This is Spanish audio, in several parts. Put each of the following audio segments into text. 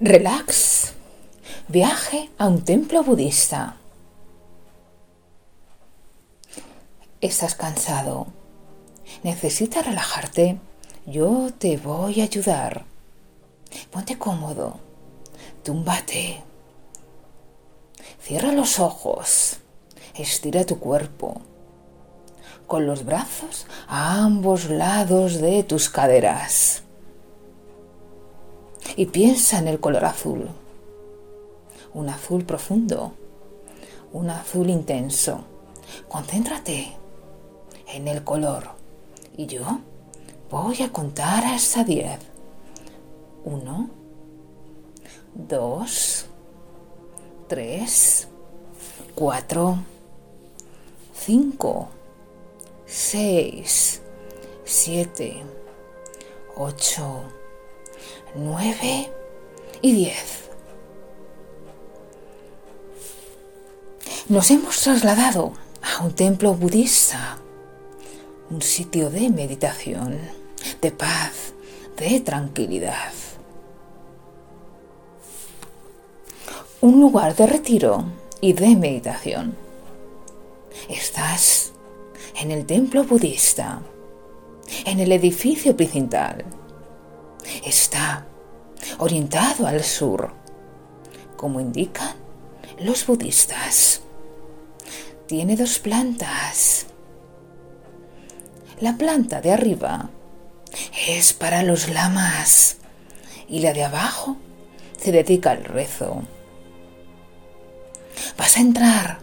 Relax. Viaje a un templo budista. Estás cansado. Necesitas relajarte. Yo te voy a ayudar. Ponte cómodo. Túmbate. Cierra los ojos. Estira tu cuerpo. Con los brazos a ambos lados de tus caderas. Y piensa en el color azul. Un azul profundo. Un azul intenso. Concéntrate en el color. Y yo voy a contar hasta diez. Uno, dos, tres, cuatro, cinco, seis, siete, ocho, nueve y diez. Nos hemos trasladado a un templo budista, un sitio de meditación, de paz, de tranquilidad. Un lugar de retiro y de meditación. Estás en el templo budista, en el edificio principal. Está orientado al sur, como indican los budistas. Tiene dos plantas. La planta de arriba es para los lamas y la de abajo se dedica al rezo. Vas a entrar.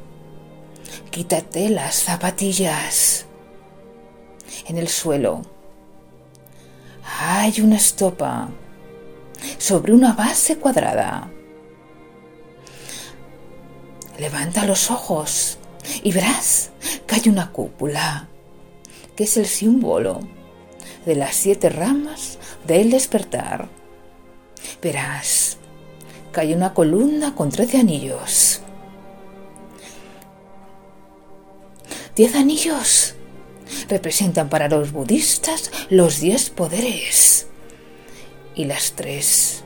Quítate las zapatillas. En el suelo hay una estopa sobre una base cuadrada. Levanta los ojos y verás que hay una cúpula, que es el símbolo de las siete ramas del despertar. Verás que hay una columna con trece anillos. Diez anillos representan para los budistas los diez poderes y las tres,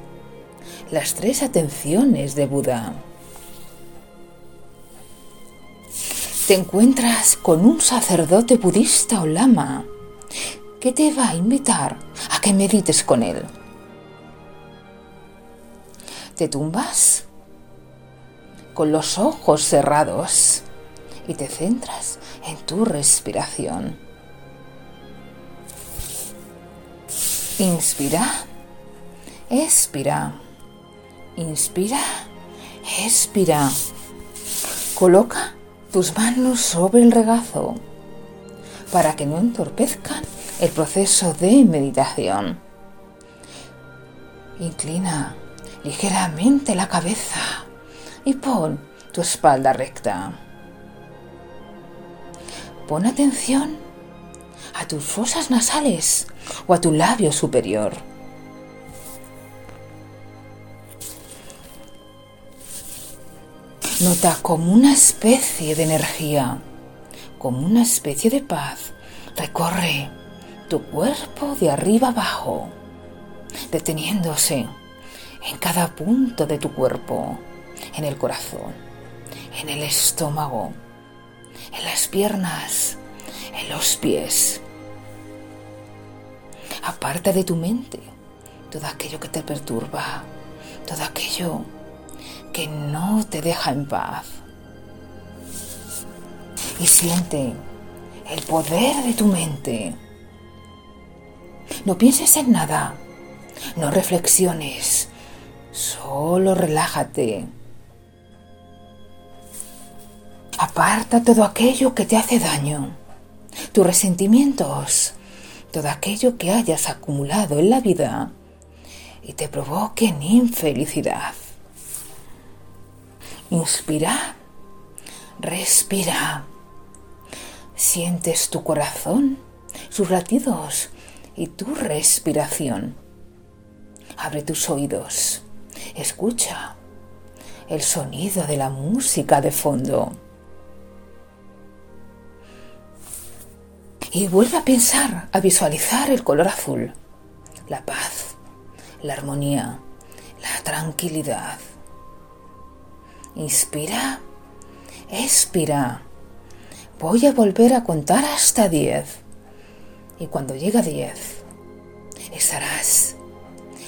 las tres atenciones de Buda. Te encuentras con un sacerdote budista o lama que te va a invitar a que medites con él. Te tumbas con los ojos cerrados y te centras en tu respiración. Inspira, expira, inspira, expira. Coloca tus manos sobre el regazo para que no entorpezcan el proceso de meditación. Inclina ligeramente la cabeza y pon tu espalda recta. Pon atención a tus fosas nasales o a tu labio superior. Nota como una especie de energía, como una especie de paz, recorre tu cuerpo de arriba abajo, deteniéndose en cada punto de tu cuerpo, en el corazón, en el estómago, en las piernas, en los pies. Aparta de tu mente todo aquello que te perturba, todo aquello que no te deja en paz. Y siente el poder de tu mente. No pienses en nada, no reflexiones, solo relájate. Aparta todo aquello que te hace daño, tus resentimientos, todo aquello que hayas acumulado en la vida y te provoquen infelicidad. Inspira, respira. Sientes tu corazón, sus latidos y tu respiración. Abre tus oídos. Escucha el sonido de la música de fondo. Y vuelve a pensar, a visualizar el color azul, la paz, la armonía, la tranquilidad. Inspira, expira. Voy a volver a contar hasta 10. Y cuando llega a 10, estarás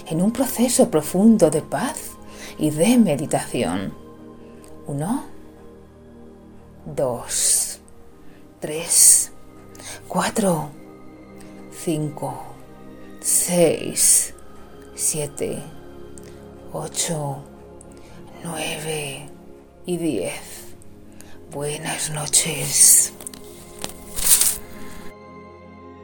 en un proceso profundo de paz y de meditación. Uno, dos, tres, cuatro, cinco, seis, siete, ocho, nueve y diez. Buenas noches.